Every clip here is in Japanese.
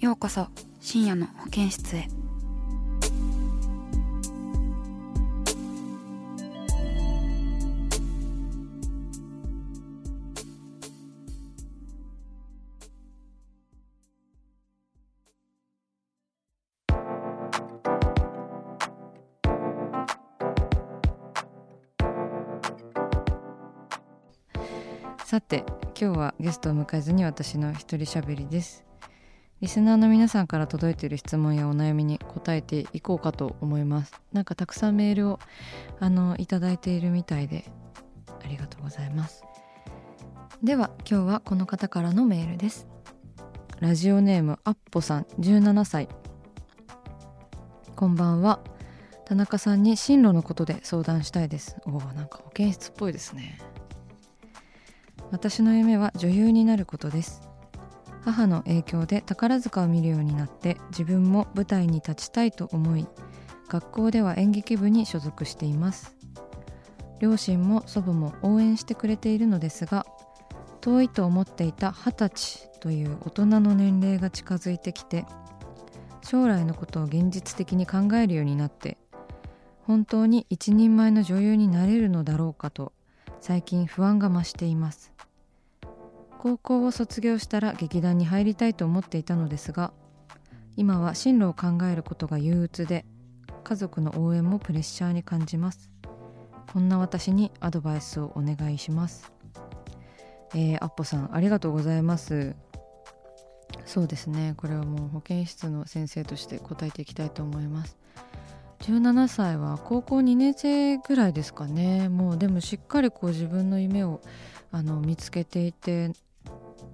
ようこそ深夜の保健室へ。さて今日はゲストを迎えずに私の一人喋りです。リスナーの皆さんから届いている質問やお悩みに答えていこうかと思います。なんかたくさんメールをあのいただいているみたいでありがとうございます。では今日はこの方からのメールです。ラジオネームアッポさん17歳こんばんは。田中さんに進路のことで相談したいです。おおなんか保健室っぽいですね。私の夢は女優になることです。母の影響で宝塚を見るようになって自分も舞台に立ちたいと思い学校では演劇部に所属しています。両親も祖母も応援してくれているのですが遠いと思っていた二十歳という大人の年齢が近づいてきて将来のことを現実的に考えるようになって本当に一人前の女優になれるのだろうかと最近不安が増しています。高校を卒業したら劇団に入りたいと思っていたのですが今は進路を考えることが憂鬱で家族の応援もプレッシャーに感じます。こんな私にアドバイスをお願いします。えー、アッポさんありがとうございます。そうですね。これはもう保健室の先生として答えていきたいと思います。17歳は高校2年生ぐらいですかね。もうでもしっかりこう自分の夢をあの見つけていて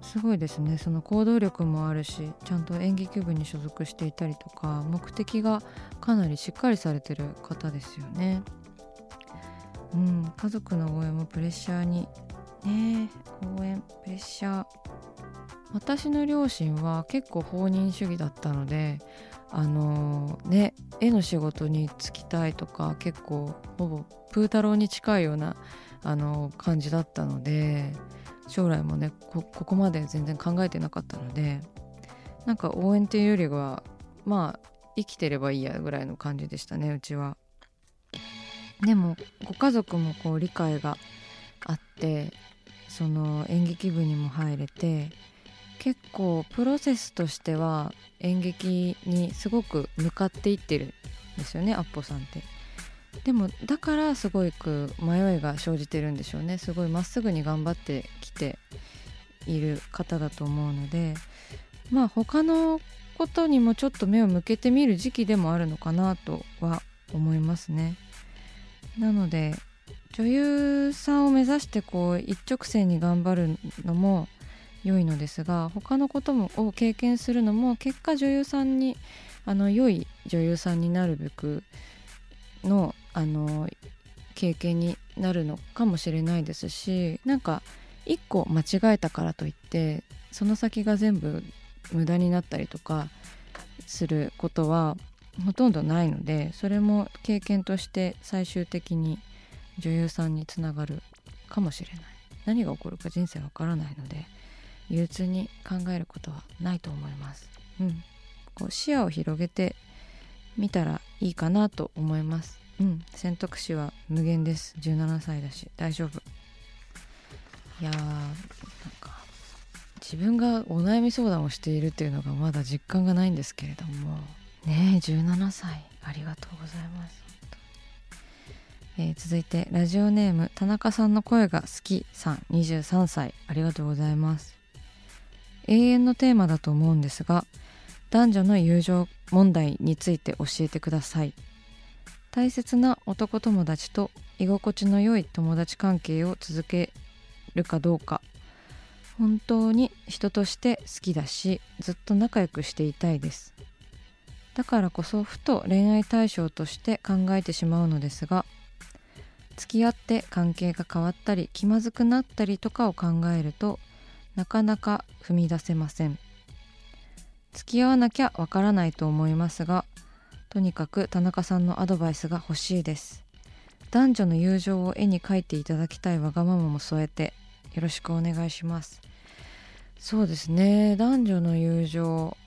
すごいですねその行動力もあるしちゃんと演劇部に所属していたりとか目的がかなりしっかりされてる方ですよね。うん、家族の応援もプレッシャーにね応援プレッシャー私の両親は結構放任主義だったのであのー、ね絵の仕事に就きたいとか結構ほぼプー太郎に近いようなあのー、感じだったので将来もねここまで全然考えてなかったのでなんか応援っていうよりはまあ生きてればいいやぐらいの感じでしたねうちは。でもご家族もこう理解があってその演劇部にも入れて結構プロセスとしては演劇にすごく向かっていってるんですよねアッポさんって。でもだからすごく迷いが生じてるんでしょうねすごいまっすぐに頑張ってきている方だと思うのでまあ他のことにもちょっと目を向けてみる時期でもあるのかなとは思いますね。なので女優さんを目指してこう一直線に頑張るのも良いのですが他のこともを経験するのも結果女優さんにあの良い女優さんになるべくのあの経験になるのかもしれないですしなんか一個間違えたからといってその先が全部無駄になったりとかすることはほとんどないのでそれも経験として最終的に女優さんにつながるかもしれない何が起こるか人生わからないので憂鬱に考えることはないと思います。うん、こう視野を広げてみたらいいかなと思います。うん、選択肢は無限です。17歳だし。大丈夫。いやーなんか自分がお悩み相談をしているっていうのがまだ実感がないんですけれども。ねえ17歳。ありがとうございます。えー、続いてラジオネーム田中さんの声が好きさん。23歳。ありがとうございます。永遠のテーマだと思うんですが男女の友情問題について教えてください。大切な男友達と居心地の良い友達関係を続けるかどうか。本当に人として好きだしずっと仲良くしていたいです。だからこそふと恋愛対象として考えてしまうのですが付き合って関係が変わったり気まずくなったりとかを考えるとなかなか踏み出せません。付き合わなきゃわからないと思いますがとにかく田中さんのアドバイスが欲しいです。男女の友情を絵に描いていただきたいわがままも添えてよろしくお願いします。そうですね。男女の友情。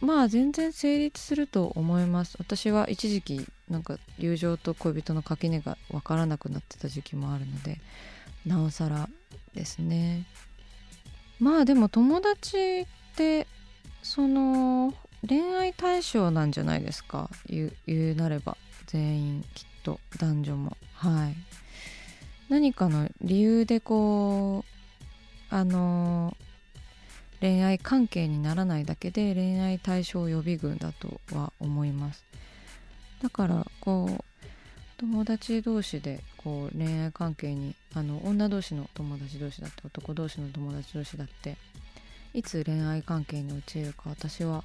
まあ全然成立すると思います。私は一時期なんか友情と恋人の垣根が分からなくなってた時期もあるのでなおさらですね。まあでも友達ってその恋愛対象なんじゃないですか？言うなれば。全員きっと男女も。はい。何かの理由でこうあの恋愛関係にならないだけで恋愛対象予備軍だとは思います。だからこう友達同士でこう恋愛関係にあの女同士の友達同士だって男同士の友達同士だっていつ恋愛関係に陥るか私は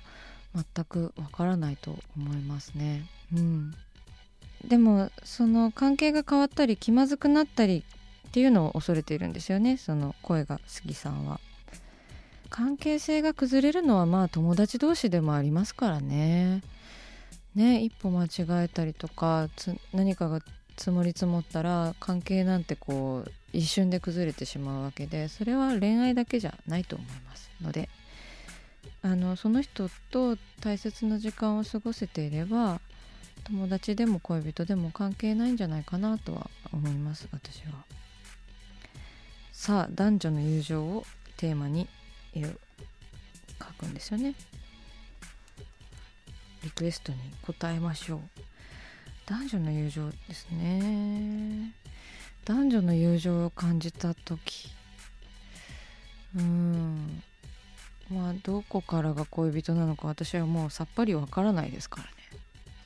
全くわからないと思いますね。うん、でもその関係が変わったり気まずくなったりっていうのを恐れているんですよねその声が好きさんは。関係性が崩れるのはまあ友達同士でもありますからね。ね一歩間違えたりとか何かが積もり積もったら関係なんてこう一瞬で崩れてしまうわけでそれは恋愛だけじゃないと思いますのであのその人と大切な時間を過ごせていれば友達でも恋人でも関係ないんじゃないかなとは思います私は。さあ男女の友情をテーマに書くんですよね。リクエストに答えましょう。男女の友情ですね。男女の友情を感じた時。うん。まあどこからが恋人なのか私はもうさっぱりわからないですから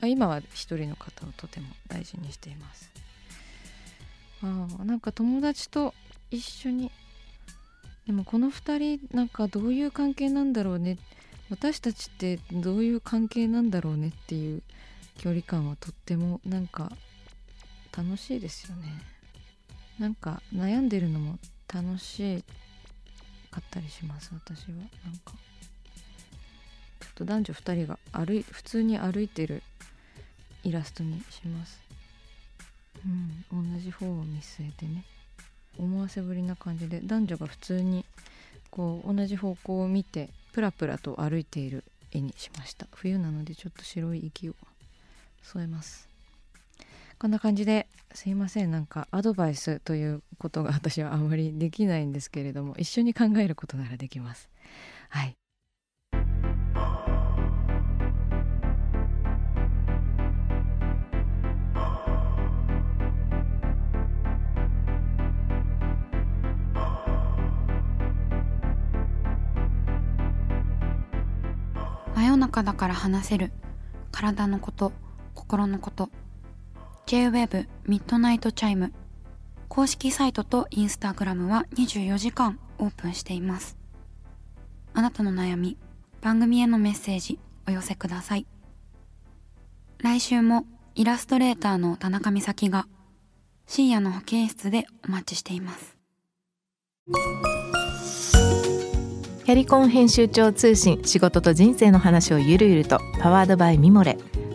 ね。今は一人の方をとても大事にしています。あなんか友達と一緒に。でもこの2人なんかどういう関係なんだろうね。私たちってどういう関係なんだろうねっていう距離感はとってもなんか楽しいですよね。なんか悩んでるのも楽しかったりします私は。なんか。ちょっと男女2人が歩い普通に歩いてるイラストにします。うん同じ方を見据えてね。思わせぶりな感じで男女が普通にこう同じ方向を見てプラプラと歩いている絵にしました。冬なのでちょっと白い息を。添えます。こんな感じですいません。なんかアドバイスということが私はあまりできないんですけれども一緒に考えることならできます。はい。真夜中だから話せる。体のこと。心のこと。 J-WAVE MIDNIGHT CHIME。公式サイトとインスタグラムは24時間オープンしています。あなたの悩み番組へのメッセージお寄せください。来週もイラストレーターの田中美咲が深夜の保健室でお待ちしています。キャリコン編集長通信仕事と人生の話をゆるゆるとパワードバイミモレ